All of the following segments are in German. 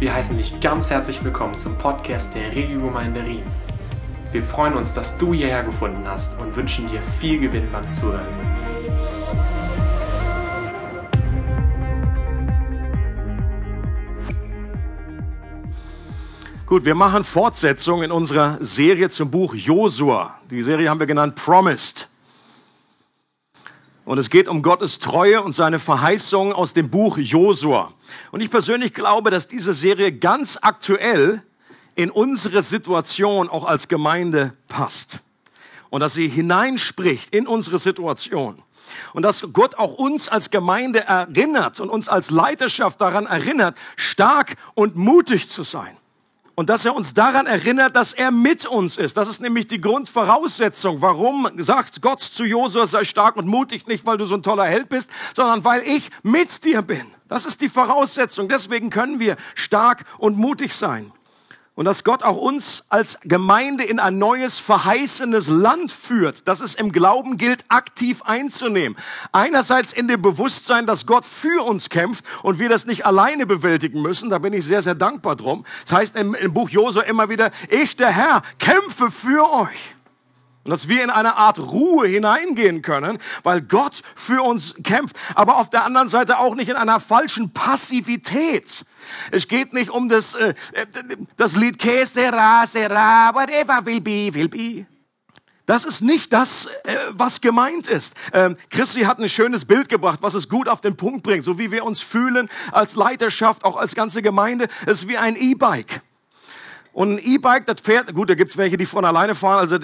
Wir heißen dich ganz herzlich willkommen zum Podcast der Regiogemeinde Riem. Wir freuen uns, dass du hierher gefunden hast und wünschen dir viel Gewinn beim Zuhören. Gut, wir machen Fortsetzung in unserer Serie zum Buch Josua. Die Serie haben wir genannt Promised. Und es geht um Gottes Treue und seine Verheißungen aus dem Buch Josua. Und ich persönlich glaube, dass diese Serie ganz aktuell in unsere Situation auch als Gemeinde passt. Und dass sie hineinspricht in unsere Situation. Und dass Gott auch uns als Gemeinde erinnert und uns als Leiterschaft daran erinnert, stark und mutig zu sein. Und dass er uns daran erinnert, dass er mit uns ist. Das ist nämlich die Grundvoraussetzung. Warum sagt Gott zu Josua, sei stark und mutig, nicht weil du so ein toller Held bist, sondern weil ich mit dir bin. Das ist die Voraussetzung. Deswegen können wir stark und mutig sein und dass Gott auch uns als Gemeinde in ein neues, verheißenes Land führt, das es im Glauben gilt, aktiv einzunehmen. Einerseits in dem Bewusstsein, dass Gott für uns kämpft und wir das nicht alleine bewältigen müssen. Da bin ich sehr, sehr dankbar drum. Das heißt im, im Buch Josua immer wieder, ich, der Herr, kämpfe für euch. Und dass wir in eine Art Ruhe hineingehen können, weil Gott für uns kämpft. Aber auf der anderen Seite auch nicht in einer falschen Passivität. Es geht nicht um das, äh, das Lied Que sera, whatever will be, will be. Das ist nicht das, äh, was gemeint ist. Ähm, Christi hat ein schönes Bild gebracht, was es gut auf den Punkt bringt. So wie wir uns fühlen als Leiterschaft, auch als ganze Gemeinde. Ist wie ein E-Bike. Und ein E-Bike, das fährt, gut, da gibt's welche, die von alleine fahren, also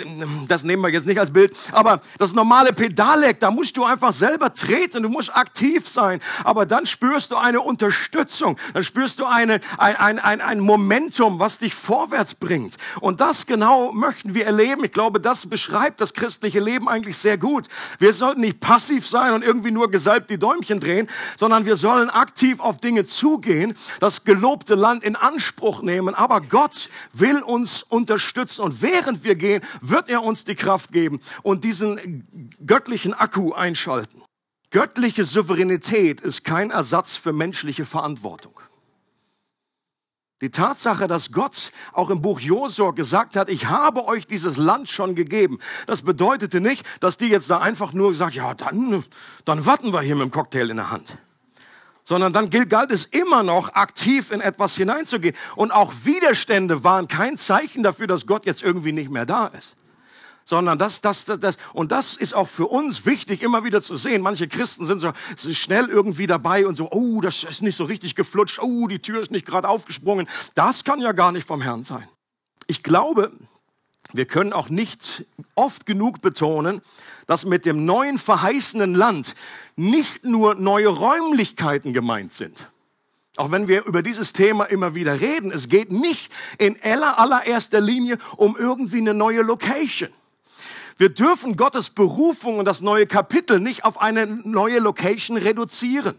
das nehmen wir jetzt nicht als Bild, aber das normale Pedaleck, da musst du einfach selber treten, du musst aktiv sein, aber dann spürst du eine Unterstützung, dann spürst du eine, ein, ein, ein, ein Momentum, was dich vorwärts bringt. Und das genau möchten wir erleben. Ich glaube, das beschreibt das christliche Leben eigentlich sehr gut. Wir sollten nicht passiv sein und irgendwie nur gesalbt die Däumchen drehen, sondern wir sollen aktiv auf Dinge zugehen, das gelobte Land in Anspruch nehmen, aber Gott will uns unterstützen und während wir gehen, wird er uns die Kraft geben und diesen göttlichen Akku einschalten. Göttliche Souveränität ist kein Ersatz für menschliche Verantwortung. Die Tatsache, dass Gott auch im Buch Josua gesagt hat, ich habe euch dieses Land schon gegeben, das bedeutete nicht, dass die jetzt da einfach nur gesagt, ja, dann, dann warten wir hier mit dem Cocktail in der Hand sondern dann galt es immer noch, aktiv in etwas hineinzugehen. Und auch Widerstände waren kein Zeichen dafür, dass Gott jetzt irgendwie nicht mehr da ist. Sondern das, das, das, das, und das ist auch für uns wichtig, immer wieder zu sehen. Manche Christen sind so schnell irgendwie dabei und so, oh, das ist nicht so richtig geflutscht, oh, die Tür ist nicht gerade aufgesprungen. Das kann ja gar nicht vom Herrn sein. Ich glaube, wir können auch nicht oft genug betonen, dass mit dem neuen verheißenen Land nicht nur neue Räumlichkeiten gemeint sind. Auch wenn wir über dieses Thema immer wieder reden, es geht nicht in aller, allererster Linie um irgendwie eine neue Location. Wir dürfen Gottes Berufung und das neue Kapitel nicht auf eine neue Location reduzieren.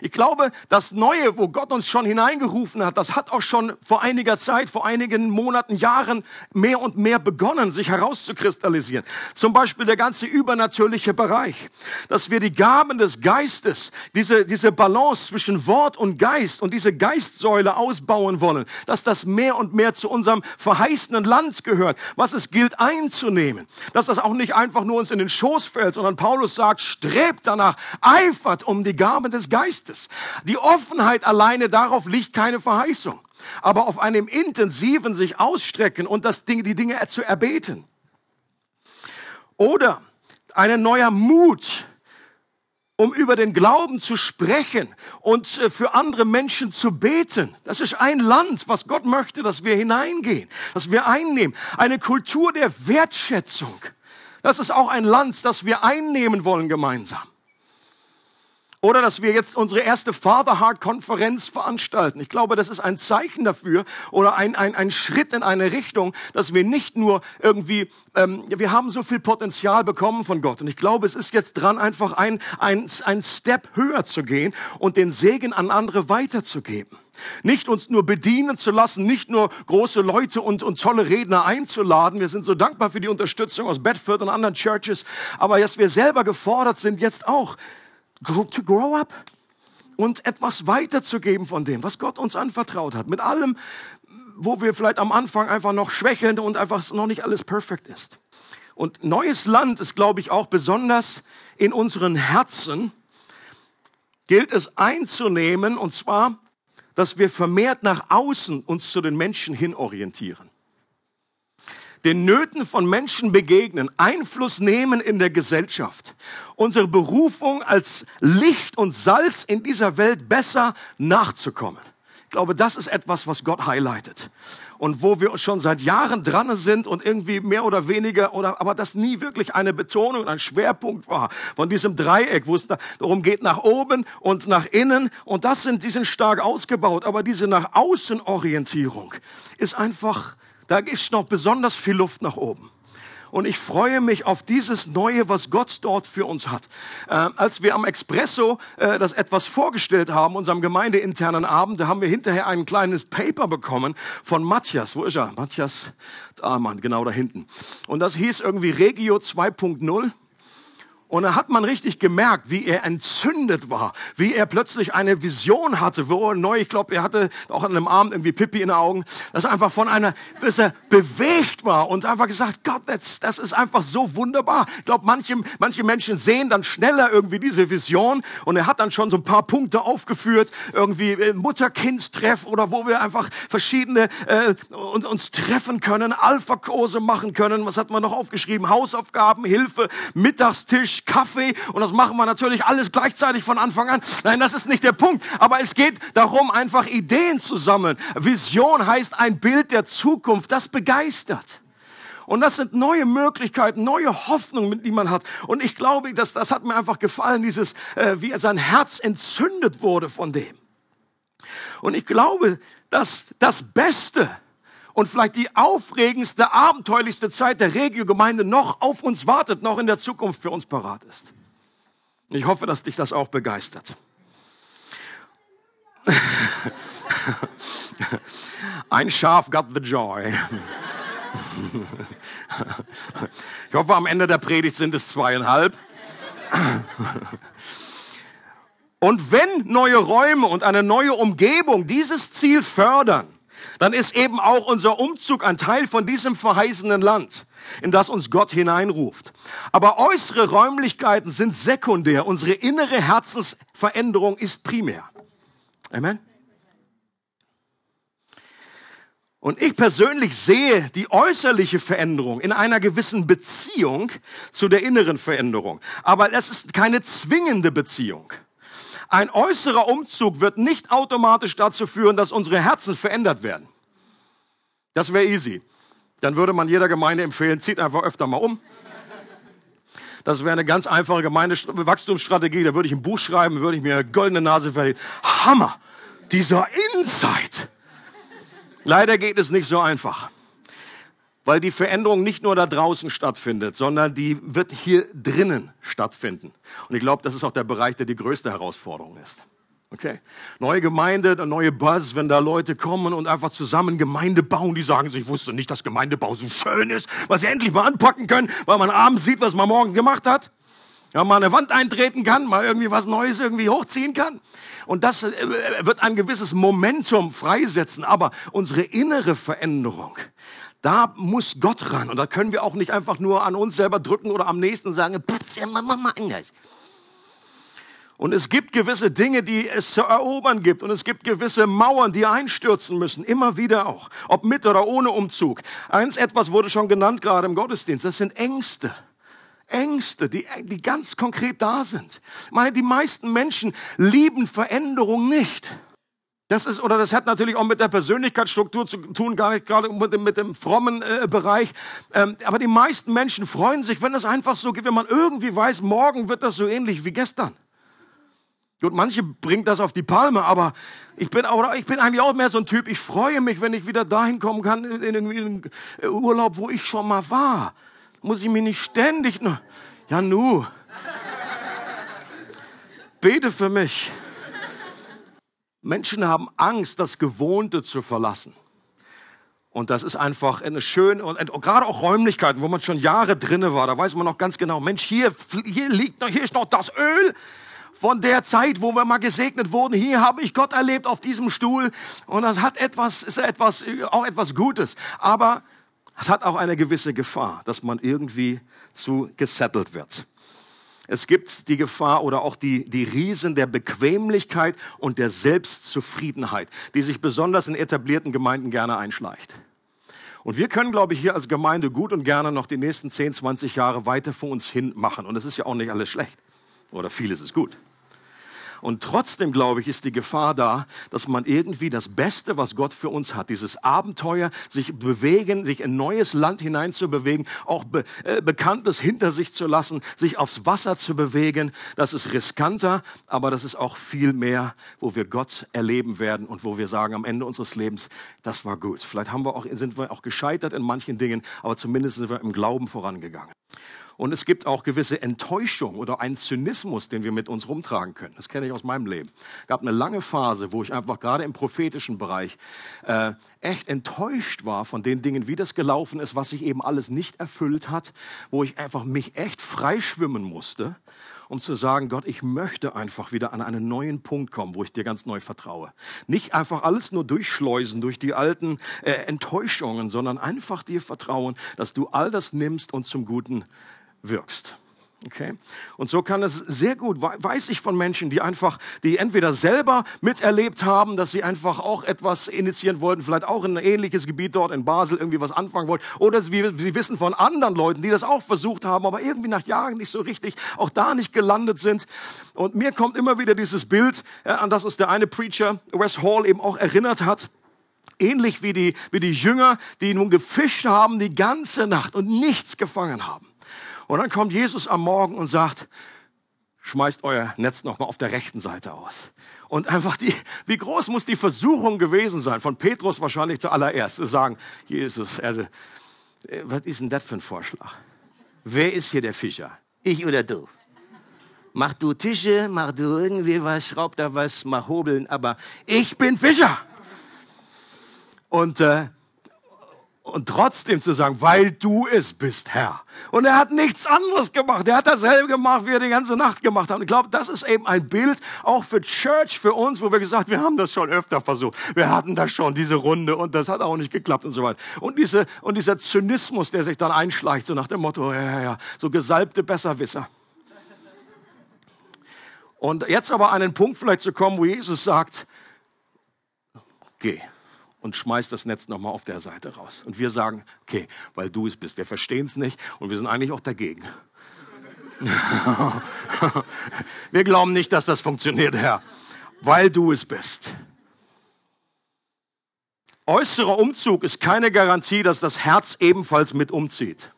Ich glaube, das Neue, wo Gott uns schon hineingerufen hat, das hat auch schon vor einiger Zeit, vor einigen Monaten, Jahren mehr und mehr begonnen, sich herauszukristallisieren. Zum Beispiel der ganze übernatürliche Bereich, dass wir die Gaben des Geistes, diese, diese Balance zwischen Wort und Geist und diese Geistsäule ausbauen wollen, dass das mehr und mehr zu unserem verheißenen Land gehört, was es gilt einzunehmen. Dass das auch nicht einfach nur uns in den Schoß fällt, sondern Paulus sagt, strebt danach, eifert um die Gaben des Geistes. Geistes. Die Offenheit alleine darauf liegt keine Verheißung, aber auf einem intensiven sich ausstrecken und das Ding, die Dinge zu erbeten. Oder ein neuer Mut, um über den Glauben zu sprechen und äh, für andere Menschen zu beten. Das ist ein Land, was Gott möchte, dass wir hineingehen, dass wir einnehmen. Eine Kultur der Wertschätzung. Das ist auch ein Land, das wir einnehmen wollen gemeinsam. Oder dass wir jetzt unsere erste Fatherheart-Konferenz veranstalten. Ich glaube, das ist ein Zeichen dafür oder ein, ein, ein Schritt in eine Richtung, dass wir nicht nur irgendwie, ähm, wir haben so viel Potenzial bekommen von Gott. Und ich glaube, es ist jetzt dran, einfach ein, ein, ein Step höher zu gehen und den Segen an andere weiterzugeben. Nicht uns nur bedienen zu lassen, nicht nur große Leute und, und tolle Redner einzuladen. Wir sind so dankbar für die Unterstützung aus Bedford und anderen Churches. Aber dass wir selber gefordert sind, jetzt auch to grow up und etwas weiterzugeben von dem, was Gott uns anvertraut hat. Mit allem, wo wir vielleicht am Anfang einfach noch schwächeln und einfach noch nicht alles perfekt ist. Und neues Land ist, glaube ich, auch besonders in unseren Herzen, gilt es einzunehmen, und zwar, dass wir vermehrt nach außen uns zu den Menschen hin orientieren. Den Nöten von Menschen begegnen, Einfluss nehmen in der Gesellschaft, unsere Berufung als Licht und Salz in dieser Welt besser nachzukommen. Ich glaube, das ist etwas, was Gott highlightet. Und wo wir schon seit Jahren dran sind und irgendwie mehr oder weniger, oder, aber das nie wirklich eine Betonung, ein Schwerpunkt war von diesem Dreieck, wo es darum geht, nach oben und nach innen. Und das sind, die sind stark ausgebaut. Aber diese nach außen Orientierung ist einfach, da ist noch besonders viel Luft nach oben. Und ich freue mich auf dieses Neue, was Gott dort für uns hat. Äh, als wir am Expresso äh, das etwas vorgestellt haben, unserem gemeindeinternen Abend, da haben wir hinterher ein kleines Paper bekommen von Matthias. Wo ist er? Matthias, ah Mann, genau da hinten. Und das hieß irgendwie Regio 2.0. Und da hat man richtig gemerkt, wie er entzündet war, wie er plötzlich eine Vision hatte, wo er neu, ich glaube, er hatte auch an einem Abend irgendwie Pippi in den Augen, dass er einfach von einer, dass er bewegt war und einfach gesagt, Gott, das, das ist einfach so wunderbar. Ich glaube, manche, manche Menschen sehen dann schneller irgendwie diese Vision und er hat dann schon so ein paar Punkte aufgeführt, irgendwie äh, Mutter-Kind-Treff oder wo wir einfach verschiedene äh, und, uns treffen können, Alpha-Kurse machen können, was hat man noch aufgeschrieben, Hausaufgaben, Hilfe, Mittagstisch, Kaffee und das machen wir natürlich alles gleichzeitig von Anfang an. Nein, das ist nicht der Punkt. Aber es geht darum, einfach Ideen zu sammeln. Vision heißt ein Bild der Zukunft, das begeistert. Und das sind neue Möglichkeiten, neue Hoffnungen, die man hat. Und ich glaube, dass das hat mir einfach gefallen, dieses, äh, wie sein Herz entzündet wurde von dem. Und ich glaube, dass das Beste, und vielleicht die aufregendste, abenteuerlichste Zeit der Regiogemeinde noch auf uns wartet, noch in der Zukunft für uns parat ist. Ich hoffe, dass dich das auch begeistert. Ein Schaf got the joy. Ich hoffe, am Ende der Predigt sind es zweieinhalb. Und wenn neue Räume und eine neue Umgebung dieses Ziel fördern, dann ist eben auch unser Umzug ein Teil von diesem verheißenen Land, in das uns Gott hineinruft. Aber äußere Räumlichkeiten sind sekundär. Unsere innere Herzensveränderung ist primär. Amen. Und ich persönlich sehe die äußerliche Veränderung in einer gewissen Beziehung zu der inneren Veränderung. Aber es ist keine zwingende Beziehung. Ein äußerer Umzug wird nicht automatisch dazu führen, dass unsere Herzen verändert werden. Das wäre easy. Dann würde man jeder Gemeinde empfehlen, zieht einfach öfter mal um. Das wäre eine ganz einfache Gemeindewachstumsstrategie. Da würde ich ein Buch schreiben, würde ich mir eine goldene Nase verdienen. Hammer! Dieser Insight! Leider geht es nicht so einfach weil die Veränderung nicht nur da draußen stattfindet, sondern die wird hier drinnen stattfinden. Und ich glaube, das ist auch der Bereich, der die größte Herausforderung ist. Okay? Neue Gemeinde, neue Buzz, wenn da Leute kommen und einfach zusammen Gemeinde bauen, die sagen sich, ich wusste nicht, dass Gemeindebau so schön ist, was sie endlich mal anpacken können, weil man abends sieht, was man morgen gemacht hat. Ja, mal eine Wand eintreten kann, mal irgendwie was Neues irgendwie hochziehen kann. Und das äh, wird ein gewisses Momentum freisetzen. Aber unsere innere Veränderung, da muss Gott ran. Und da können wir auch nicht einfach nur an uns selber drücken oder am nächsten sagen, mach mal anders. Und es gibt gewisse Dinge, die es zu erobern gibt. Und es gibt gewisse Mauern, die einstürzen müssen. Immer wieder auch. Ob mit oder ohne Umzug. Eins, etwas wurde schon genannt gerade im Gottesdienst. Das sind Ängste. Ängste, die, die ganz konkret da sind. Ich meine, die meisten Menschen lieben Veränderung nicht. Das ist, oder das hat natürlich auch mit der Persönlichkeitsstruktur zu tun, gar nicht gerade mit dem, mit dem frommen äh, Bereich. Ähm, aber die meisten Menschen freuen sich, wenn es einfach so geht, wenn man irgendwie weiß, morgen wird das so ähnlich wie gestern. Gut, manche bringt das auf die Palme, aber ich bin, auch, ich bin eigentlich auch mehr so ein Typ, ich freue mich, wenn ich wieder dahin kommen kann, in, in einen Urlaub, wo ich schon mal war. Muss ich mich nicht ständig nur, ja nu, bete für mich. Menschen haben Angst, das Gewohnte zu verlassen. Und das ist einfach eine schöne, und, gerade auch Räumlichkeiten, wo man schon Jahre drinne war, da weiß man noch ganz genau, Mensch, hier, hier liegt noch, hier ist noch das Öl. von der Zeit, wo wir mal gesegnet wurden. Hier habe ich Gott erlebt auf diesem Stuhl und das hat etwas, ist etwas, auch etwas Gutes. Aber es hat auch eine gewisse Gefahr, dass man irgendwie zu gesettelt wird. Es gibt die Gefahr oder auch die, die Riesen der Bequemlichkeit und der Selbstzufriedenheit, die sich besonders in etablierten Gemeinden gerne einschleicht. Und wir können, glaube ich, hier als Gemeinde gut und gerne noch die nächsten 10, 20 Jahre weiter vor uns hin machen. Und es ist ja auch nicht alles schlecht. Oder vieles ist gut. Und trotzdem, glaube ich, ist die Gefahr da, dass man irgendwie das Beste, was Gott für uns hat, dieses Abenteuer, sich bewegen, sich in neues Land hinein zu bewegen, auch Be äh, Bekanntes hinter sich zu lassen, sich aufs Wasser zu bewegen, das ist riskanter, aber das ist auch viel mehr, wo wir Gott erleben werden und wo wir sagen am Ende unseres Lebens, das war gut. Vielleicht haben wir auch, sind wir auch gescheitert in manchen Dingen, aber zumindest sind wir im Glauben vorangegangen. Und es gibt auch gewisse Enttäuschung oder einen Zynismus, den wir mit uns rumtragen können. Das kenne ich aus meinem Leben. Es gab eine lange Phase, wo ich einfach gerade im prophetischen Bereich äh, echt enttäuscht war von den Dingen, wie das gelaufen ist, was sich eben alles nicht erfüllt hat, wo ich einfach mich echt freischwimmen musste um zu sagen, Gott, ich möchte einfach wieder an einen neuen Punkt kommen, wo ich dir ganz neu vertraue. Nicht einfach alles nur durchschleusen durch die alten äh, Enttäuschungen, sondern einfach dir vertrauen, dass du all das nimmst und zum Guten wirkst. Okay? Und so kann es sehr gut, weiß ich von Menschen, die einfach, die entweder selber miterlebt haben, dass sie einfach auch etwas initiieren wollten, vielleicht auch in ein ähnliches Gebiet dort in Basel irgendwie was anfangen wollten, oder sie, sie wissen von anderen Leuten, die das auch versucht haben, aber irgendwie nach Jahren nicht so richtig, auch da nicht gelandet sind. Und mir kommt immer wieder dieses Bild, an das uns der eine Preacher, Wes Hall, eben auch erinnert hat. Ähnlich wie die, wie die Jünger, die nun gefischt haben die ganze Nacht und nichts gefangen haben. Und dann kommt Jesus am Morgen und sagt, schmeißt euer Netz nochmal auf der rechten Seite aus. Und einfach die, wie groß muss die Versuchung gewesen sein, von Petrus wahrscheinlich zuallererst, zu sagen, Jesus, also, was ist denn das für ein Vorschlag? Wer ist hier der Fischer? Ich oder du? Mach du Tische, mach du irgendwie was, schraub da was, mach Hobeln, aber ich bin Fischer. Und äh, und trotzdem zu sagen, weil du es bist, Herr. Und er hat nichts anderes gemacht. Er hat dasselbe gemacht, wie er die ganze Nacht gemacht hat. Und ich glaube, das ist eben ein Bild auch für Church, für uns, wo wir gesagt, wir haben das schon öfter versucht. Wir hatten das schon, diese Runde, und das hat auch nicht geklappt und so weiter. Und, diese, und dieser Zynismus, der sich dann einschleicht, so nach dem Motto, ja, ja, ja, so gesalbte Besserwisser. Und jetzt aber an den Punkt vielleicht zu kommen, wo Jesus sagt, geh und schmeißt das Netz nochmal auf der Seite raus. Und wir sagen, okay, weil du es bist. Wir verstehen es nicht und wir sind eigentlich auch dagegen. wir glauben nicht, dass das funktioniert, Herr, weil du es bist. Äußerer Umzug ist keine Garantie, dass das Herz ebenfalls mit umzieht.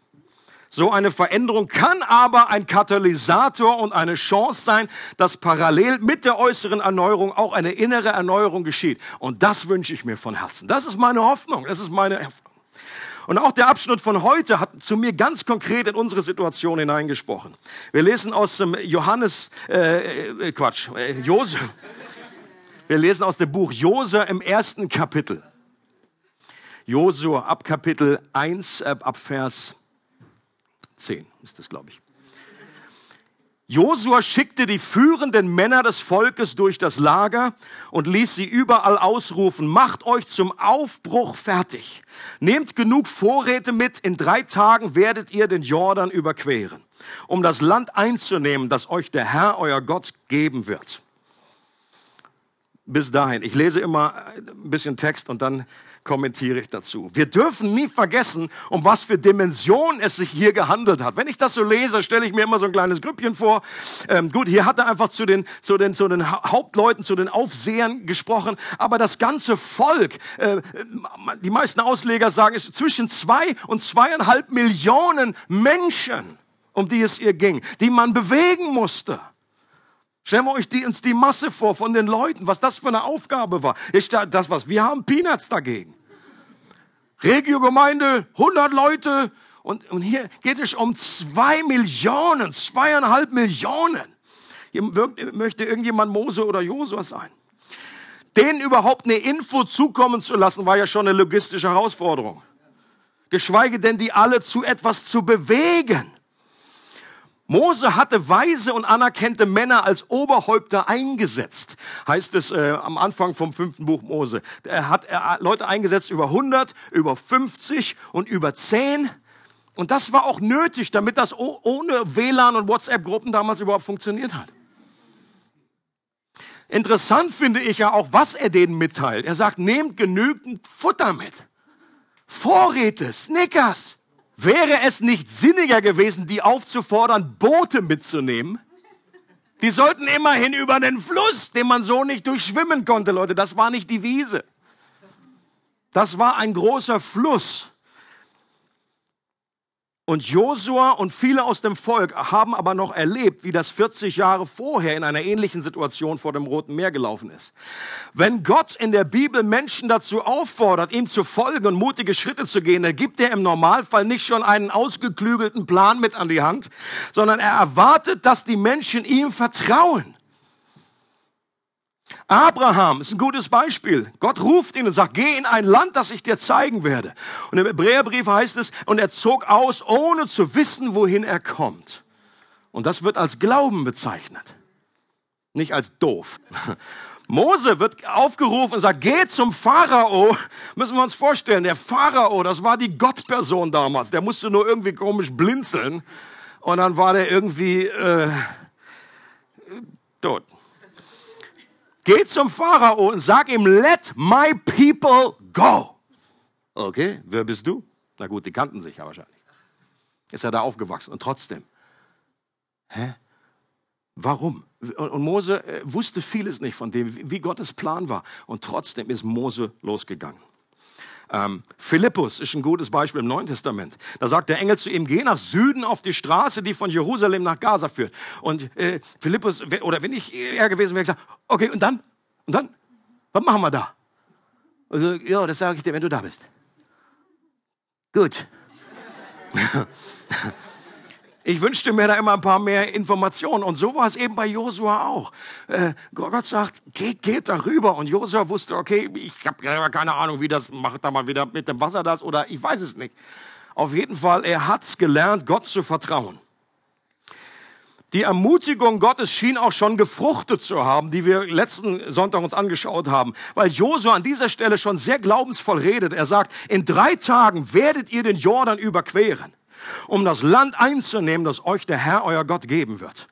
So eine Veränderung kann aber ein Katalysator und eine Chance sein, dass parallel mit der äußeren Erneuerung auch eine innere Erneuerung geschieht. Und das wünsche ich mir von Herzen. Das ist meine Hoffnung. Das ist meine Hoffnung. Und auch der Abschnitt von heute hat zu mir ganz konkret in unsere Situation hineingesprochen. Wir lesen aus dem Johannes, äh, äh Quatsch, äh, Jose. Wir lesen aus dem Buch Jose im ersten Kapitel. Josua ab Kapitel 1, äh, ab Vers 10 ist das, glaube ich. Josua schickte die führenden Männer des Volkes durch das Lager und ließ sie überall ausrufen, macht euch zum Aufbruch fertig. Nehmt genug Vorräte mit, in drei Tagen werdet ihr den Jordan überqueren, um das Land einzunehmen, das euch der Herr, euer Gott, geben wird. Bis dahin, ich lese immer ein bisschen Text und dann kommentiere ich dazu. Wir dürfen nie vergessen, um was für Dimensionen es sich hier gehandelt hat. Wenn ich das so lese, stelle ich mir immer so ein kleines Grüppchen vor. Ähm, gut, hier hat er einfach zu den, zu, den, zu den Hauptleuten, zu den Aufsehern gesprochen, aber das ganze Volk, äh, die meisten Ausleger sagen, es zwischen zwei und zweieinhalb Millionen Menschen, um die es ihr ging, die man bewegen musste. Stellen wir euch die, uns die Masse vor von den Leuten, was das für eine Aufgabe war. Ich, das was, wir haben Peanuts dagegen. Regiogemeinde, 100 Leute und, und hier geht es um zwei Millionen, zweieinhalb Millionen. Hier möchte irgendjemand Mose oder Josua sein. Denen überhaupt eine Info zukommen zu lassen, war ja schon eine logistische Herausforderung. Geschweige denn, die alle zu etwas zu bewegen. Mose hatte weise und anerkannte Männer als Oberhäupter eingesetzt, heißt es äh, am Anfang vom fünften Buch Mose. Er hat er, Leute eingesetzt über 100, über 50 und über 10. Und das war auch nötig, damit das ohne WLAN und WhatsApp-Gruppen damals überhaupt funktioniert hat. Interessant finde ich ja auch, was er denen mitteilt. Er sagt, nehmt genügend Futter mit. Vorräte, Snickers. Wäre es nicht sinniger gewesen, die aufzufordern, Boote mitzunehmen? Die sollten immerhin über den Fluss, den man so nicht durchschwimmen konnte, Leute. Das war nicht die Wiese. Das war ein großer Fluss. Und Josua und viele aus dem Volk haben aber noch erlebt, wie das 40 Jahre vorher in einer ähnlichen Situation vor dem Roten Meer gelaufen ist. Wenn Gott in der Bibel Menschen dazu auffordert, ihm zu folgen und mutige Schritte zu gehen, dann gibt er im Normalfall nicht schon einen ausgeklügelten Plan mit an die Hand, sondern er erwartet, dass die Menschen ihm vertrauen. Abraham ist ein gutes Beispiel. Gott ruft ihn und sagt, geh in ein Land, das ich dir zeigen werde. Und im Hebräerbrief heißt es, und er zog aus, ohne zu wissen, wohin er kommt. Und das wird als Glauben bezeichnet, nicht als doof. Mose wird aufgerufen und sagt, geh zum Pharao. Müssen wir uns vorstellen, der Pharao, das war die Gottperson damals. Der musste nur irgendwie komisch blinzeln und dann war der irgendwie äh, tot. Geh zum Pharao und sag ihm, let my people go. Okay, wer bist du? Na gut, die kannten sich ja wahrscheinlich. Ist er da aufgewachsen und trotzdem. Hä? Warum? Und Mose äh, wusste vieles nicht von dem, wie Gottes Plan war. Und trotzdem ist Mose losgegangen. Ähm, Philippus ist ein gutes Beispiel im Neuen Testament. Da sagt der Engel zu ihm, geh nach Süden auf die Straße, die von Jerusalem nach Gaza führt. Und äh, Philippus, oder wenn ich er gewesen wäre, gesagt, okay, und dann? Und dann? Was machen wir da? Also, ja, das sage ich dir, wenn du da bist. Gut. Ich wünschte mir da immer ein paar mehr Informationen. Und so war es eben bei Josua auch. Äh, Gott sagt, geht, geht darüber. Und Josua wusste, okay, ich habe keine Ahnung, wie das, macht da mal wieder mit dem Wasser das oder ich weiß es nicht. Auf jeden Fall, er hat's gelernt, Gott zu vertrauen. Die Ermutigung Gottes schien auch schon gefruchtet zu haben, die wir letzten Sonntag uns angeschaut haben, weil Josua an dieser Stelle schon sehr glaubensvoll redet. Er sagt, in drei Tagen werdet ihr den Jordan überqueren um das Land einzunehmen, das euch der Herr, euer Gott, geben wird.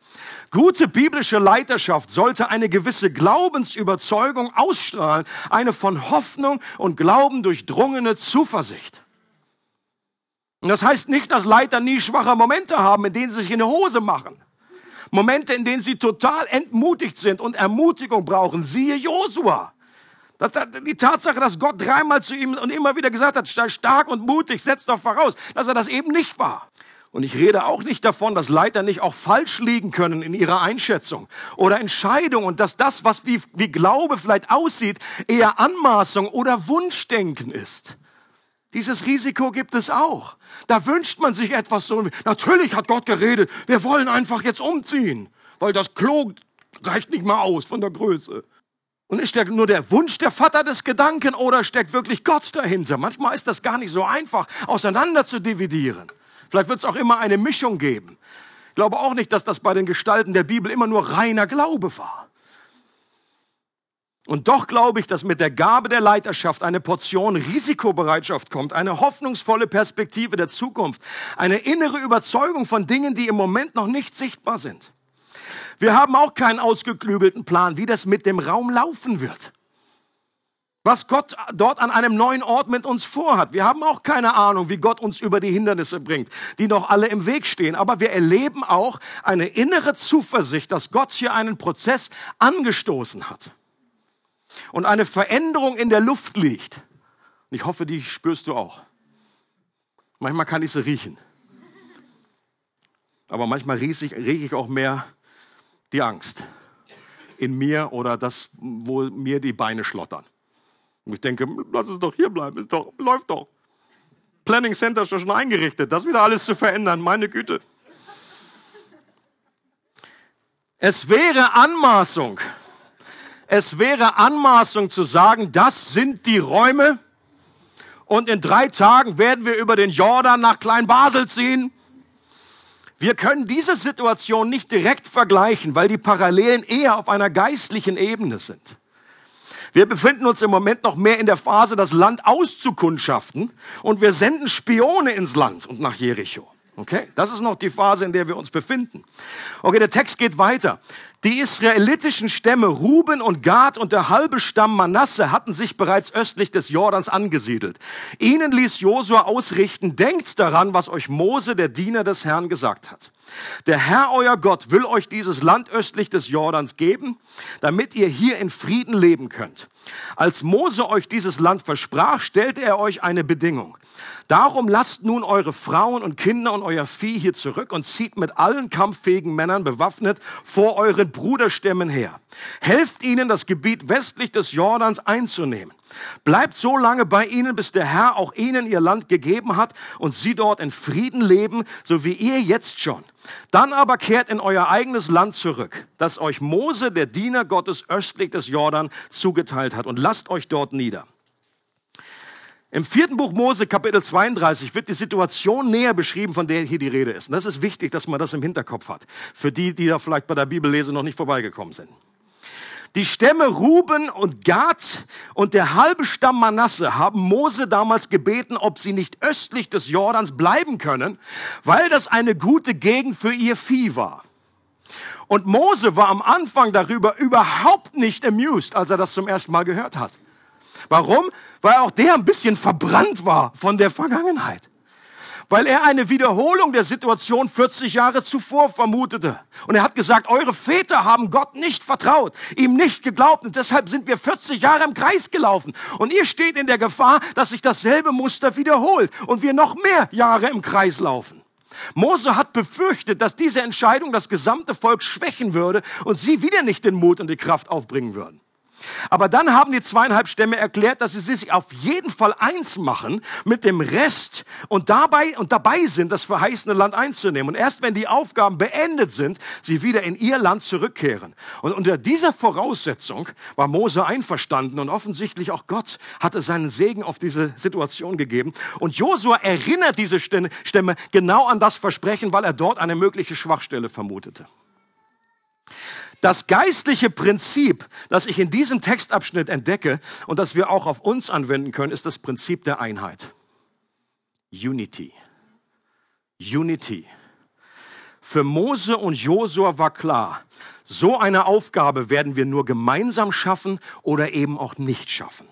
Gute biblische Leiterschaft sollte eine gewisse Glaubensüberzeugung ausstrahlen, eine von Hoffnung und Glauben durchdrungene Zuversicht. Und das heißt nicht, dass Leiter nie schwache Momente haben, in denen sie sich in die Hose machen. Momente, in denen sie total entmutigt sind und Ermutigung brauchen. Siehe Josua. Das, die Tatsache, dass Gott dreimal zu ihm und immer wieder gesagt hat, sei stark und mutig, setz doch voraus, dass er das eben nicht war. Und ich rede auch nicht davon, dass Leiter nicht auch falsch liegen können in ihrer Einschätzung oder Entscheidung und dass das, was wie, wie Glaube vielleicht aussieht, eher Anmaßung oder Wunschdenken ist. Dieses Risiko gibt es auch. Da wünscht man sich etwas so. Natürlich hat Gott geredet, wir wollen einfach jetzt umziehen, weil das Klo reicht nicht mal aus von der Größe. Und ist der, nur der Wunsch der Vater des Gedanken oder steckt wirklich Gott dahinter? Manchmal ist das gar nicht so einfach, auseinander zu dividieren. Vielleicht wird es auch immer eine Mischung geben. Ich glaube auch nicht, dass das bei den Gestalten der Bibel immer nur reiner Glaube war. Und doch glaube ich, dass mit der Gabe der Leiterschaft eine Portion Risikobereitschaft kommt, eine hoffnungsvolle Perspektive der Zukunft, eine innere Überzeugung von Dingen, die im Moment noch nicht sichtbar sind. Wir haben auch keinen ausgeklügelten Plan, wie das mit dem Raum laufen wird. Was Gott dort an einem neuen Ort mit uns vorhat. Wir haben auch keine Ahnung, wie Gott uns über die Hindernisse bringt, die noch alle im Weg stehen. Aber wir erleben auch eine innere Zuversicht, dass Gott hier einen Prozess angestoßen hat. Und eine Veränderung in der Luft liegt. Und ich hoffe, die spürst du auch. Manchmal kann ich sie riechen. Aber manchmal rieche ich, rieche ich auch mehr die Angst in mir oder das, wo mir die Beine schlottern. Und ich denke, lass es doch hier bleiben, ist doch, läuft doch. Planning Center ist doch schon eingerichtet, das wieder alles zu verändern, meine Güte. Es wäre Anmaßung, es wäre Anmaßung zu sagen, das sind die Räume und in drei Tagen werden wir über den Jordan nach Kleinbasel ziehen Wir können diese Situation nicht direkt vergleichen, weil die Parallelen eher auf einer geistlichen Ebene sind. Wir befinden uns im Moment noch mehr in der Phase, das Land auszukundschaften und wir senden Spione ins Land und nach Jericho. Okay, das ist noch die Phase, in der wir uns befinden. Okay, der Text geht weiter. Die israelitischen Stämme Ruben und Gad und der halbe Stamm Manasse hatten sich bereits östlich des Jordans angesiedelt. Ihnen ließ Josua ausrichten, denkt daran, was euch Mose, der Diener des Herrn, gesagt hat. Der Herr, euer Gott, will euch dieses Land östlich des Jordans geben, damit ihr hier in Frieden leben könnt. Als Mose euch dieses Land versprach, stellte er euch eine Bedingung. Darum lasst nun eure Frauen und Kinder und euer Vieh hier zurück und zieht mit allen kampffähigen Männern bewaffnet vor euren Bruderstämmen her. Helft ihnen, das Gebiet westlich des Jordans einzunehmen. Bleibt so lange bei ihnen, bis der Herr auch ihnen ihr Land gegeben hat und sie dort in Frieden leben, so wie ihr jetzt schon. Dann aber kehrt in euer eigenes Land zurück, das euch Mose, der Diener Gottes, östlich des Jordan zugeteilt hat und lasst euch dort nieder. Im vierten Buch Mose, Kapitel 32, wird die Situation näher beschrieben, von der hier die Rede ist. Und das ist wichtig, dass man das im Hinterkopf hat. Für die, die da vielleicht bei der Bibellese noch nicht vorbeigekommen sind. Die Stämme Ruben und Gad und der halbe Stamm Manasse haben Mose damals gebeten, ob sie nicht östlich des Jordans bleiben können, weil das eine gute Gegend für ihr Vieh war. Und Mose war am Anfang darüber überhaupt nicht amused, als er das zum ersten Mal gehört hat. Warum? Weil auch der ein bisschen verbrannt war von der Vergangenheit. Weil er eine Wiederholung der Situation 40 Jahre zuvor vermutete. Und er hat gesagt, eure Väter haben Gott nicht vertraut, ihm nicht geglaubt und deshalb sind wir 40 Jahre im Kreis gelaufen. Und ihr steht in der Gefahr, dass sich dasselbe Muster wiederholt und wir noch mehr Jahre im Kreis laufen. Mose hat befürchtet, dass diese Entscheidung das gesamte Volk schwächen würde und sie wieder nicht den Mut und die Kraft aufbringen würden. Aber dann haben die zweieinhalb Stämme erklärt, dass sie sich auf jeden Fall eins machen mit dem Rest und dabei, und dabei sind, das verheißene Land einzunehmen. Und erst wenn die Aufgaben beendet sind, sie wieder in ihr Land zurückkehren. Und unter dieser Voraussetzung war Mose einverstanden und offensichtlich auch Gott hatte seinen Segen auf diese Situation gegeben. Und Josua erinnert diese Stämme genau an das Versprechen, weil er dort eine mögliche Schwachstelle vermutete. Das geistliche Prinzip, das ich in diesem Textabschnitt entdecke und das wir auch auf uns anwenden können, ist das Prinzip der Einheit. Unity. Unity. Für Mose und Josua war klar, so eine Aufgabe werden wir nur gemeinsam schaffen oder eben auch nicht schaffen.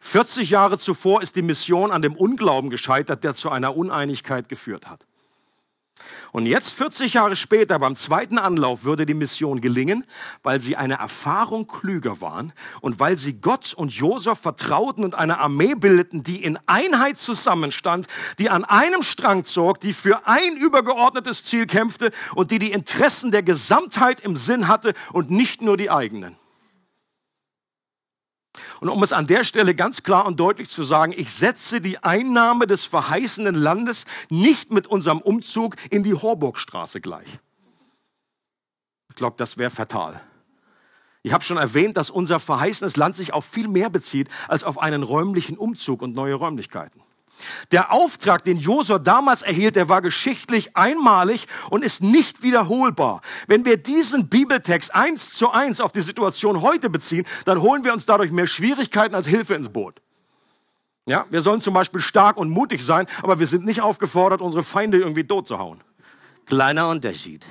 40 Jahre zuvor ist die Mission an dem Unglauben gescheitert, der zu einer Uneinigkeit geführt hat. Und jetzt, 40 Jahre später, beim zweiten Anlauf, würde die Mission gelingen, weil sie eine Erfahrung klüger waren und weil sie Gott und Josef vertrauten und eine Armee bildeten, die in Einheit zusammenstand, die an einem Strang zog, die für ein übergeordnetes Ziel kämpfte und die die Interessen der Gesamtheit im Sinn hatte und nicht nur die eigenen. Und um es an der Stelle ganz klar und deutlich zu sagen, ich setze die Einnahme des verheißenen Landes nicht mit unserem Umzug in die Horburgstraße gleich. Ich glaube, das wäre fatal. Ich habe schon erwähnt, dass unser verheißenes Land sich auf viel mehr bezieht als auf einen räumlichen Umzug und neue Räumlichkeiten. Der Auftrag, den Josua damals erhielt, der war geschichtlich einmalig und ist nicht wiederholbar. Wenn wir diesen Bibeltext eins zu eins auf die Situation heute beziehen, dann holen wir uns dadurch mehr Schwierigkeiten als Hilfe ins Boot. Ja, wir sollen zum Beispiel stark und mutig sein, aber wir sind nicht aufgefordert, unsere Feinde irgendwie tot zu hauen. Kleiner Unterschied.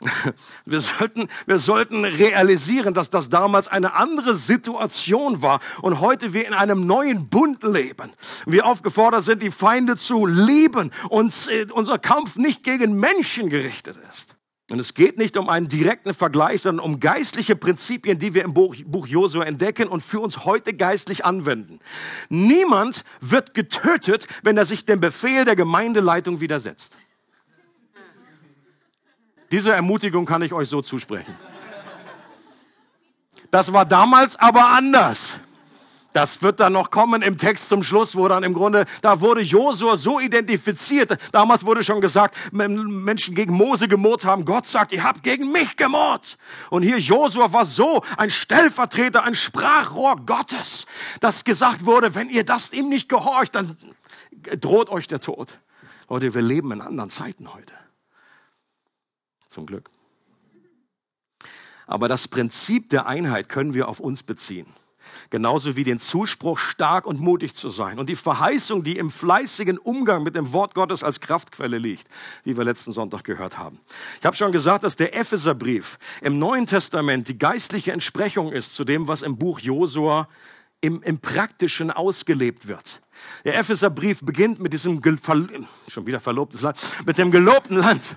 Wir sollten, wir sollten realisieren, dass das damals eine andere Situation war und heute wir in einem neuen Bund leben. Wir aufgefordert sind, die Feinde zu lieben und äh, unser Kampf nicht gegen Menschen gerichtet ist. Und es geht nicht um einen direkten Vergleich, sondern um geistliche Prinzipien, die wir im Buch, Buch Josua entdecken und für uns heute geistlich anwenden. Niemand wird getötet, wenn er sich dem Befehl der Gemeindeleitung widersetzt. Diese Ermutigung kann ich euch so zusprechen. Das war damals aber anders. Das wird dann noch kommen im Text zum Schluss, wo dann im Grunde, da wurde Josua so identifiziert. Damals wurde schon gesagt, Menschen gegen Mose gemurrt haben. Gott sagt, ihr habt gegen mich gemurrt. Und hier Josua war so ein Stellvertreter, ein Sprachrohr Gottes, dass gesagt wurde, wenn ihr das ihm nicht gehorcht, dann droht euch der Tod. Leute, wir leben in anderen Zeiten heute. Zum Glück. Aber das Prinzip der Einheit können wir auf uns beziehen. Genauso wie den Zuspruch, stark und mutig zu sein. Und die Verheißung, die im fleißigen Umgang mit dem Wort Gottes als Kraftquelle liegt, wie wir letzten Sonntag gehört haben. Ich habe schon gesagt, dass der Epheserbrief im Neuen Testament die geistliche Entsprechung ist zu dem, was im Buch Josua im, im Praktischen ausgelebt wird. Der Epheserbrief beginnt mit diesem, schon wieder verlobtes Land, mit dem gelobten Land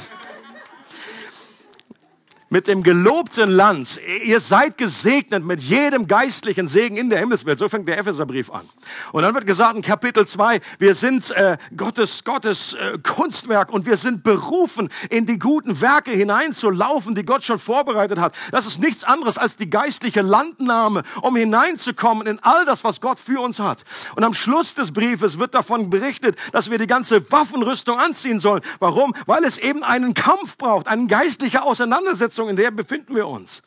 mit dem gelobten Land. Ihr seid gesegnet mit jedem geistlichen Segen in der Himmelswelt. So fängt der Epheserbrief an. Und dann wird gesagt in Kapitel 2, wir sind äh, Gottes, Gottes äh, Kunstwerk und wir sind berufen, in die guten Werke hineinzulaufen, die Gott schon vorbereitet hat. Das ist nichts anderes als die geistliche Landnahme, um hineinzukommen in all das, was Gott für uns hat. Und am Schluss des Briefes wird davon berichtet, dass wir die ganze Waffenrüstung anziehen sollen. Warum? Weil es eben einen Kampf braucht, eine geistliche Auseinandersetzung Verheißung, in der befinden wir uns.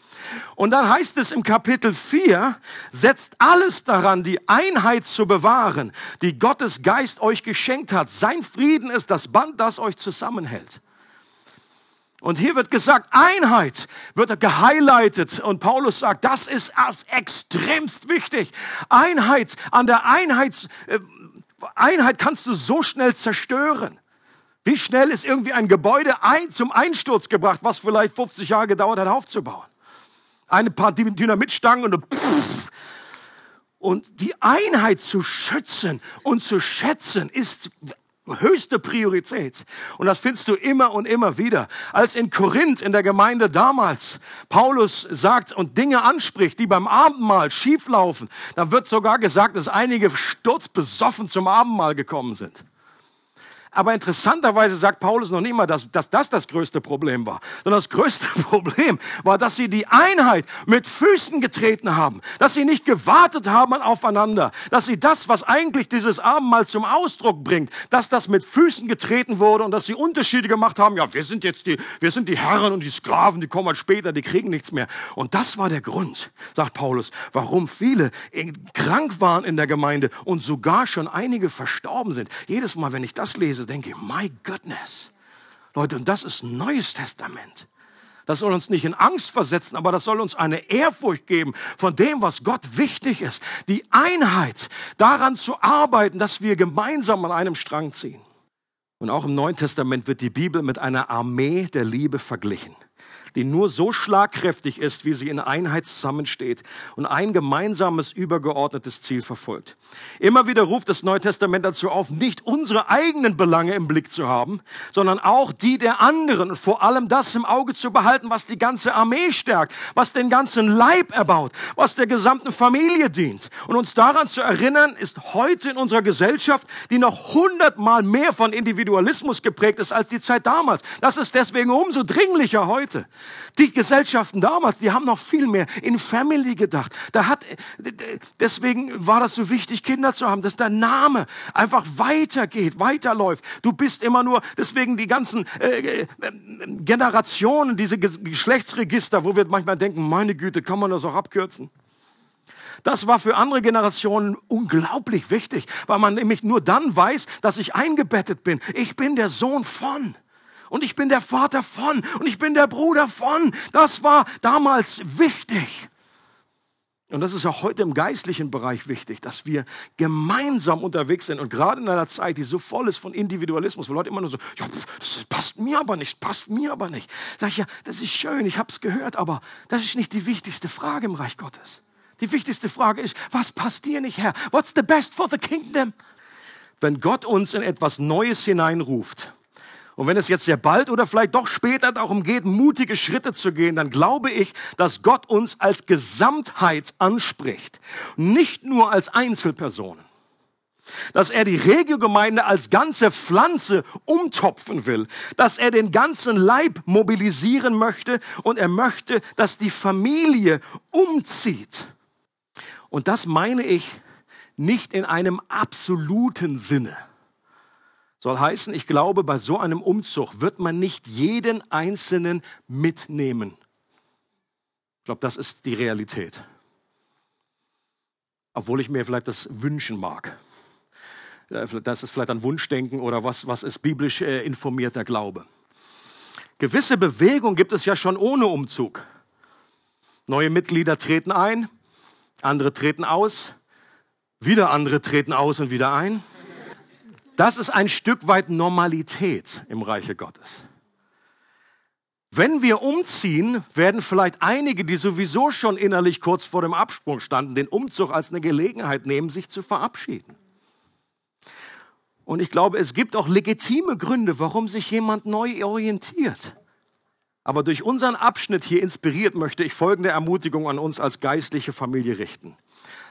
Und dann heißt es im Kapitel 4, setzt alles daran, die Einheit zu bewahren, die Gottes Geist euch geschenkt hat. Sein Frieden ist das Band, das euch zusammenhält. Und hier wird gesagt, Einheit wird gehighlightet. Und Paulus sagt, das ist extremst wichtig. Einheit, an der Einheit, äh, Einheit kannst du so schnell zerstören. Wie schnell ist irgendwie ein Gebäude ein, zum Einsturz gebracht, was vielleicht 50 Jahre gedauert hat, aufzubauen? Eine paar Dynamitstangen und pff. Und die Einheit zu schützen und zu schätzen ist höchste Priorität. Und das findest du immer und immer wieder. Als in Korinth in der Gemeinde damals Paulus sagt und Dinge anspricht, die beim Abendmahl schieflaufen, dann wird sogar gesagt, dass einige sturzbesoffen zum Abendmahl gekommen sind. Aber interessanterweise sagt Paulus noch nicht mal, dass, dass das das größte Problem war, sondern das größte Problem war, dass sie die Einheit mit Füßen getreten haben, dass sie nicht gewartet haben aufeinander, dass sie das, was eigentlich dieses Abendmahl zum Ausdruck bringt, dass das mit Füßen getreten wurde und dass sie Unterschiede gemacht haben. Ja, wir sind jetzt die, wir sind die Herren und die Sklaven, die kommen halt später, die kriegen nichts mehr. Und das war der Grund, sagt Paulus, warum viele krank waren in der Gemeinde und sogar schon einige verstorben sind. Jedes Mal, wenn ich das lese, denke ich, my goodness. Leute, und das ist Neues Testament. Das soll uns nicht in Angst versetzen, aber das soll uns eine Ehrfurcht geben von dem, was Gott wichtig ist. Die Einheit, daran zu arbeiten, dass wir gemeinsam an einem Strang ziehen. Und auch im Neuen Testament wird die Bibel mit einer Armee der Liebe verglichen die nur so schlagkräftig ist, wie sie in Einheit zusammensteht und ein gemeinsames, übergeordnetes Ziel verfolgt. Immer wieder ruft das Neue Testament dazu auf, nicht unsere eigenen Belange im Blick zu haben, sondern auch die der anderen und vor allem das im Auge zu behalten, was die ganze Armee stärkt, was den ganzen Leib erbaut, was der gesamten Familie dient. Und uns daran zu erinnern, ist heute in unserer Gesellschaft, die noch hundertmal mehr von Individualismus geprägt ist als die Zeit damals. Das ist deswegen umso dringlicher heute. Die Gesellschaften damals, die haben noch viel mehr in Family gedacht. Da hat, deswegen war das so wichtig, Kinder zu haben, dass der Name einfach weitergeht, weiterläuft. Du bist immer nur, deswegen die ganzen äh, äh, Generationen, diese Geschlechtsregister, wo wir manchmal denken, meine Güte, kann man das auch abkürzen? Das war für andere Generationen unglaublich wichtig, weil man nämlich nur dann weiß, dass ich eingebettet bin. Ich bin der Sohn von und ich bin der Vater von und ich bin der Bruder von. Das war damals wichtig. Und das ist auch heute im geistlichen Bereich wichtig, dass wir gemeinsam unterwegs sind. Und gerade in einer Zeit, die so voll ist von Individualismus, wo Leute immer nur so, ja, das passt mir aber nicht, passt mir aber nicht. Sag ich, ja, das ist schön, ich habe es gehört, aber das ist nicht die wichtigste Frage im Reich Gottes. Die wichtigste Frage ist, was passt dir nicht, Herr? What's the best for the kingdom? Wenn Gott uns in etwas Neues hineinruft, und wenn es jetzt sehr bald oder vielleicht doch später darum geht, mutige Schritte zu gehen, dann glaube ich, dass Gott uns als Gesamtheit anspricht, nicht nur als Einzelpersonen. Dass er die Regiogemeinde als ganze Pflanze umtopfen will, dass er den ganzen Leib mobilisieren möchte und er möchte, dass die Familie umzieht. Und das meine ich nicht in einem absoluten Sinne soll heißen, ich glaube, bei so einem Umzug wird man nicht jeden Einzelnen mitnehmen. Ich glaube, das ist die Realität. Obwohl ich mir vielleicht das wünschen mag. Äh, das ist vielleicht ein Wunschdenken oder was, was ist biblisch äh, informierter Glaube. Gewisse Bewegung gibt es ja schon ohne Umzug. Neue Mitglieder treten ein, andere treten aus, wieder andere treten aus und wieder ein. Das ist ein Stück weit Normalität im Reiche Gottes. Wenn wir umziehen, werden vielleicht einige, die sowieso schon innerlich kurz vor dem Absprung standen, den Umzug als eine Gelegenheit nehmen, sich zu verabschieden. Und ich glaube, es gibt auch legitime Gründe, warum sich jemand neu orientiert. Aber durch unseren Abschnitt hier inspiriert möchte ich folgende Ermutigung an uns als geistliche Familie richten.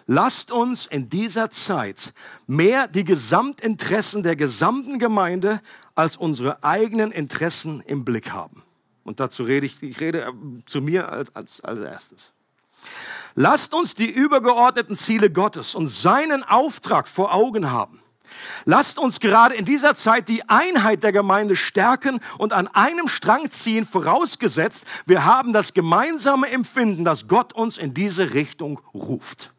Lasst uns in dieser Zeit mehr die Gesamtinteressen der gesamten Gemeinde als unsere eigenen Interessen im Blick haben. Und dazu rede ich, ich rede äh, zu mir als, als, als erstes. Lasst uns die übergeordneten Ziele Gottes und seinen Auftrag vor Augen haben. Lasst uns gerade in dieser Zeit die Einheit der Gemeinde stärken und an einem Strang ziehen, vorausgesetzt, wir haben das gemeinsame Empfinden, dass Gott uns in diese Richtung ruft.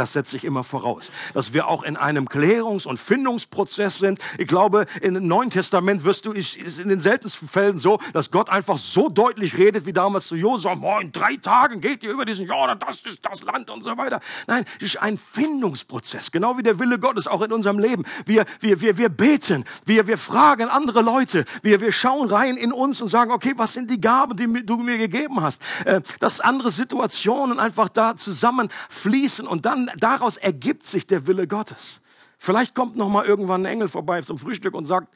Das setze ich immer voraus. Dass wir auch in einem Klärungs- und Findungsprozess sind. Ich glaube, im Neuen Testament wirst du, ist in den seltensten Fällen so, dass Gott einfach so deutlich redet, wie damals zu Josua, oh, in drei Tagen geht ihr über diesen Jordan, das ist das Land und so weiter. Nein, es ist ein Findungsprozess. Genau wie der Wille Gottes auch in unserem Leben. Wir, wir, wir, wir beten, wir, wir fragen andere Leute, wir, wir schauen rein in uns und sagen, okay, was sind die Gaben, die du mir gegeben hast? Äh, dass andere Situationen einfach da zusammenfließen und dann daraus ergibt sich der Wille Gottes. Vielleicht kommt noch mal irgendwann ein Engel vorbei zum Frühstück und sagt,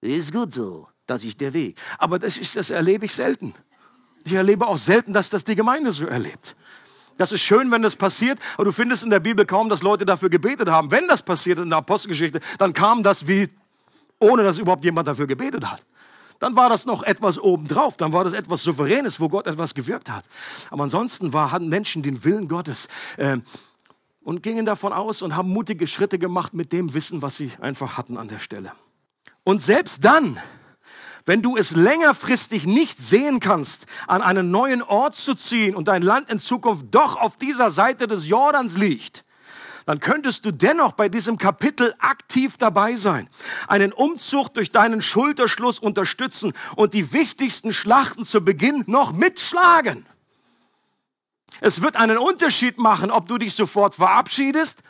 ist gut so, das ist der Weg. Aber das, ist, das erlebe ich selten. Ich erlebe auch selten, dass das die Gemeinde so erlebt. Das ist schön, wenn das passiert, aber du findest in der Bibel kaum, dass Leute dafür gebetet haben. Wenn das passiert in der Apostelgeschichte, dann kam das wie, ohne dass überhaupt jemand dafür gebetet hat. Dann war das noch etwas obendrauf, dann war das etwas Souveränes, wo Gott etwas gewirkt hat. Aber ansonsten war, hatten Menschen den Willen Gottes äh, und gingen davon aus und haben mutige Schritte gemacht mit dem Wissen, was sie einfach hatten an der Stelle. Und selbst dann, wenn du es längerfristig nicht sehen kannst, an einen neuen Ort zu ziehen und dein Land in Zukunft doch auf dieser Seite des Jordans liegt, dann könntest du dennoch bei diesem Kapitel aktiv dabei sein, einen Umzug durch deinen Schulterschluss unterstützen und die wichtigsten Schlachten zu Beginn noch mitschlagen. Es wird einen Unterschied machen, ob du dich sofort verabschiedest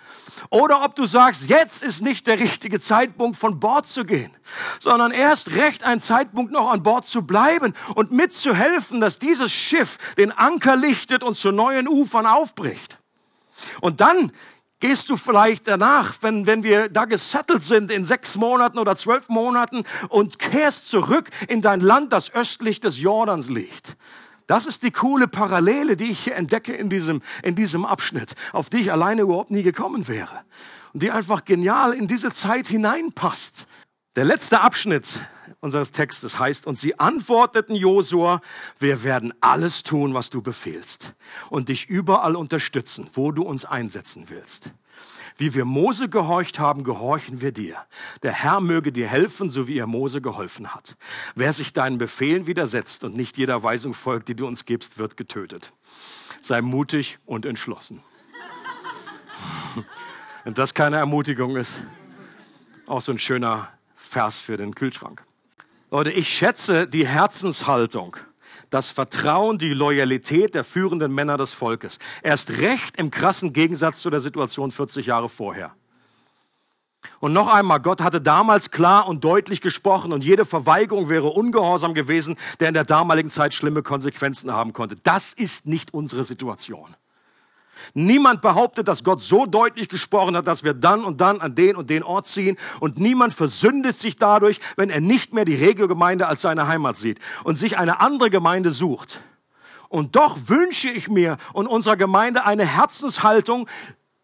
oder ob du sagst, jetzt ist nicht der richtige Zeitpunkt, von Bord zu gehen, sondern erst recht ein Zeitpunkt noch an Bord zu bleiben und mitzuhelfen, dass dieses Schiff den Anker lichtet und zu neuen Ufern aufbricht. Und dann gehst du vielleicht danach, wenn, wenn wir da gesettelt sind in sechs Monaten oder zwölf Monaten und kehrst zurück in dein Land, das östlich des Jordans liegt. Das ist die coole Parallele, die ich hier entdecke in diesem, in diesem Abschnitt, auf die ich alleine überhaupt nie gekommen wäre. Und die einfach genial in diese Zeit hineinpasst. Der letzte Abschnitt unseres Textes heißt, und sie antworteten Josua, wir werden alles tun, was du befehlst und dich überall unterstützen, wo du uns einsetzen willst. Wie wir Mose gehorcht haben, gehorchen wir dir. Der Herr möge dir helfen, so wie er Mose geholfen hat. Wer sich deinen Befehlen widersetzt und nicht jeder Weisung folgt, die du uns gibst, wird getötet. Sei mutig und entschlossen. Wenn das keine Ermutigung ist, auch so ein schöner Vers für den Kühlschrank. Leute, ich schätze die Herzenshaltung das Vertrauen, die Loyalität der führenden Männer des Volkes. Erst recht im krassen Gegensatz zu der Situation 40 Jahre vorher. Und noch einmal, Gott hatte damals klar und deutlich gesprochen und jede Verweigerung wäre ungehorsam gewesen, der in der damaligen Zeit schlimme Konsequenzen haben konnte. Das ist nicht unsere Situation. Niemand behauptet, dass Gott so deutlich gesprochen hat, dass wir dann und dann an den und den Ort ziehen. Und niemand versündet sich dadurch, wenn er nicht mehr die Regiogemeinde als seine Heimat sieht und sich eine andere Gemeinde sucht. Und doch wünsche ich mir und unserer Gemeinde eine Herzenshaltung,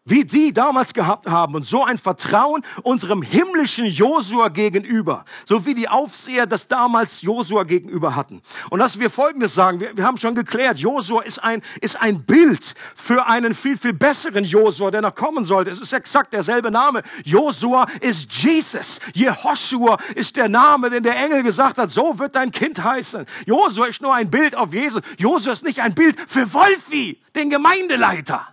wie die damals gehabt haben und so ein Vertrauen unserem himmlischen Josua gegenüber, so wie die Aufseher das damals Josua gegenüber hatten. Und dass wir Folgendes sagen, wir, wir haben schon geklärt, Josua ist ein, ist ein Bild für einen viel, viel besseren Josua, der noch kommen sollte. Es ist exakt derselbe Name. Josua ist Jesus. Jehoshua ist der Name, den der Engel gesagt hat, so wird dein Kind heißen. Josua ist nur ein Bild auf Jesus. Josua ist nicht ein Bild für Wolfi, den Gemeindeleiter.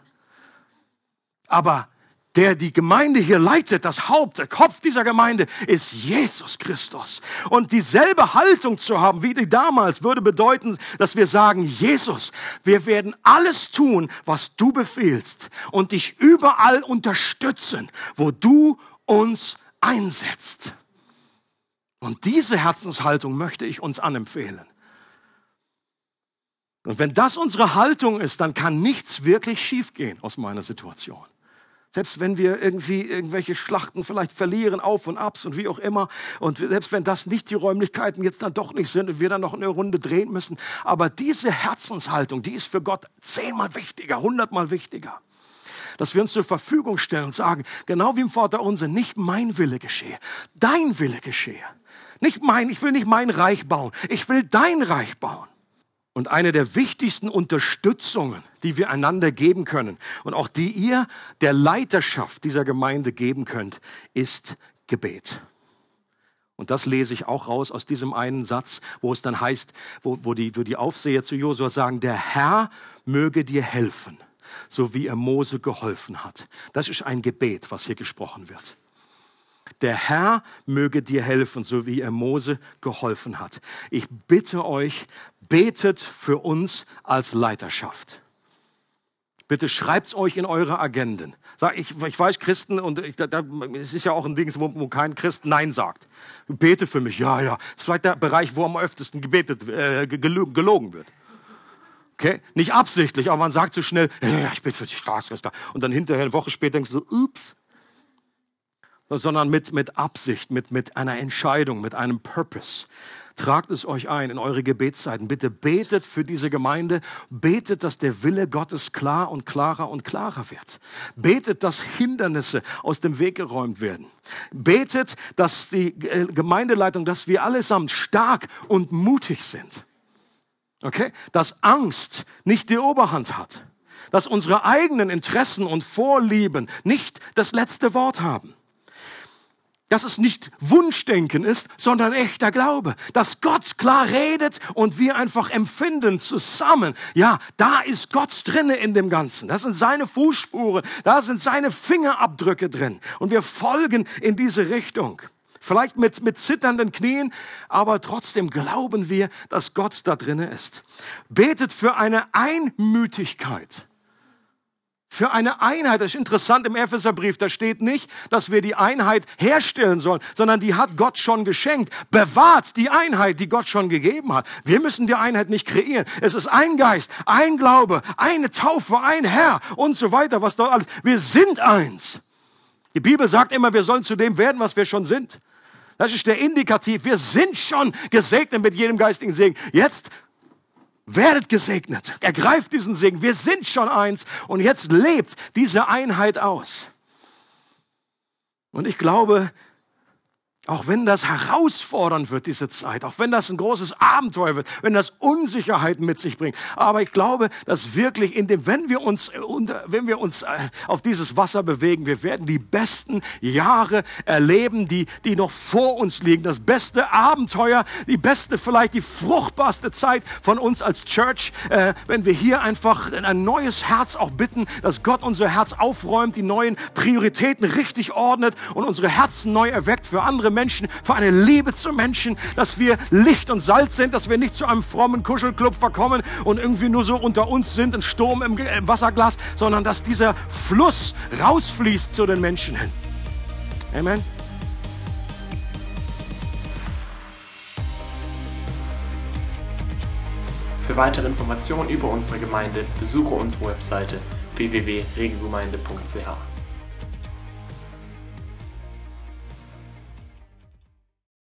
Aber der die Gemeinde hier leitet, das Haupt, der Kopf dieser Gemeinde ist Jesus Christus. Und dieselbe Haltung zu haben wie die damals würde bedeuten, dass wir sagen, Jesus, wir werden alles tun, was du befehlst und dich überall unterstützen, wo du uns einsetzt. Und diese Herzenshaltung möchte ich uns anempfehlen. Und wenn das unsere Haltung ist, dann kann nichts wirklich schiefgehen aus meiner Situation. Selbst wenn wir irgendwie irgendwelche Schlachten vielleicht verlieren, Auf und Abs und wie auch immer. Und selbst wenn das nicht die Räumlichkeiten jetzt dann doch nicht sind und wir dann noch eine Runde drehen müssen. Aber diese Herzenshaltung, die ist für Gott zehnmal wichtiger, hundertmal wichtiger. Dass wir uns zur Verfügung stellen und sagen, genau wie im Vater unser, nicht mein Wille geschehe, dein Wille geschehe. Nicht mein, ich will nicht mein Reich bauen, ich will dein Reich bauen. Und eine der wichtigsten Unterstützungen, die wir einander geben können und auch die ihr der Leiterschaft dieser Gemeinde geben könnt, ist Gebet. Und das lese ich auch raus aus diesem einen Satz, wo es dann heißt, wo, wo, die, wo die Aufseher zu Josua sagen, der Herr möge dir helfen, so wie er Mose geholfen hat. Das ist ein Gebet, was hier gesprochen wird. Der Herr möge dir helfen, so wie er Mose geholfen hat. Ich bitte euch, betet für uns als Leiterschaft. Bitte schreibt's euch in eure Agenden. Sag, ich, ich weiß, Christen, und ich, da, da, es ist ja auch ein Ding, wo, wo kein Christ Nein sagt. Bete für mich, ja, ja. Das ist vielleicht der Bereich, wo am öftesten gebetet, äh, gelogen wird. Okay? Nicht absichtlich, aber man sagt so schnell, ja, ich bete für die Straße. Und dann hinterher, eine Woche später denkst du so, ups. Sondern mit, mit Absicht, mit, mit einer Entscheidung, mit einem Purpose. Tragt es euch ein in eure Gebetszeiten. Bitte betet für diese Gemeinde. Betet, dass der Wille Gottes klar und klarer und klarer wird. Betet, dass Hindernisse aus dem Weg geräumt werden. Betet, dass die äh, Gemeindeleitung, dass wir allesamt stark und mutig sind. Okay? Dass Angst nicht die Oberhand hat. Dass unsere eigenen Interessen und Vorlieben nicht das letzte Wort haben dass es nicht Wunschdenken ist, sondern echter Glaube, dass Gott klar redet und wir einfach empfinden zusammen. Ja, da ist Gott drinne in dem Ganzen. Das sind seine Fußspuren, da sind seine Fingerabdrücke drin und wir folgen in diese Richtung. Vielleicht mit, mit zitternden Knien, aber trotzdem glauben wir, dass Gott da drinne ist. Betet für eine Einmütigkeit für eine Einheit. Das ist interessant im Epheserbrief, da steht nicht, dass wir die Einheit herstellen sollen, sondern die hat Gott schon geschenkt. Bewahrt die Einheit, die Gott schon gegeben hat. Wir müssen die Einheit nicht kreieren. Es ist ein Geist, ein Glaube, eine Taufe, ein Herr und so weiter, was dort alles. Wir sind eins. Die Bibel sagt immer, wir sollen zu dem werden, was wir schon sind. Das ist der Indikativ. Wir sind schon gesegnet mit jedem geistigen Segen. Jetzt Werdet gesegnet. Ergreift diesen Segen. Wir sind schon eins und jetzt lebt diese Einheit aus. Und ich glaube, auch wenn das herausfordernd wird, diese Zeit, auch wenn das ein großes Abenteuer wird, wenn das Unsicherheiten mit sich bringt. Aber ich glaube, dass wirklich in dem, wenn wir uns, wenn wir uns äh, auf dieses Wasser bewegen, wir werden die besten Jahre erleben, die, die noch vor uns liegen. Das beste Abenteuer, die beste, vielleicht die fruchtbarste Zeit von uns als Church, äh, wenn wir hier einfach ein neues Herz auch bitten, dass Gott unser Herz aufräumt, die neuen Prioritäten richtig ordnet und unsere Herzen neu erweckt für andere Menschen, für eine Liebe zu Menschen, dass wir Licht und Salz sind, dass wir nicht zu einem frommen Kuschelclub verkommen und irgendwie nur so unter uns sind, ein Sturm im, im Wasserglas, sondern dass dieser Fluss rausfließt zu den Menschen hin. Amen. Für weitere Informationen über unsere Gemeinde besuche unsere Webseite www.regelgemeinde.ch.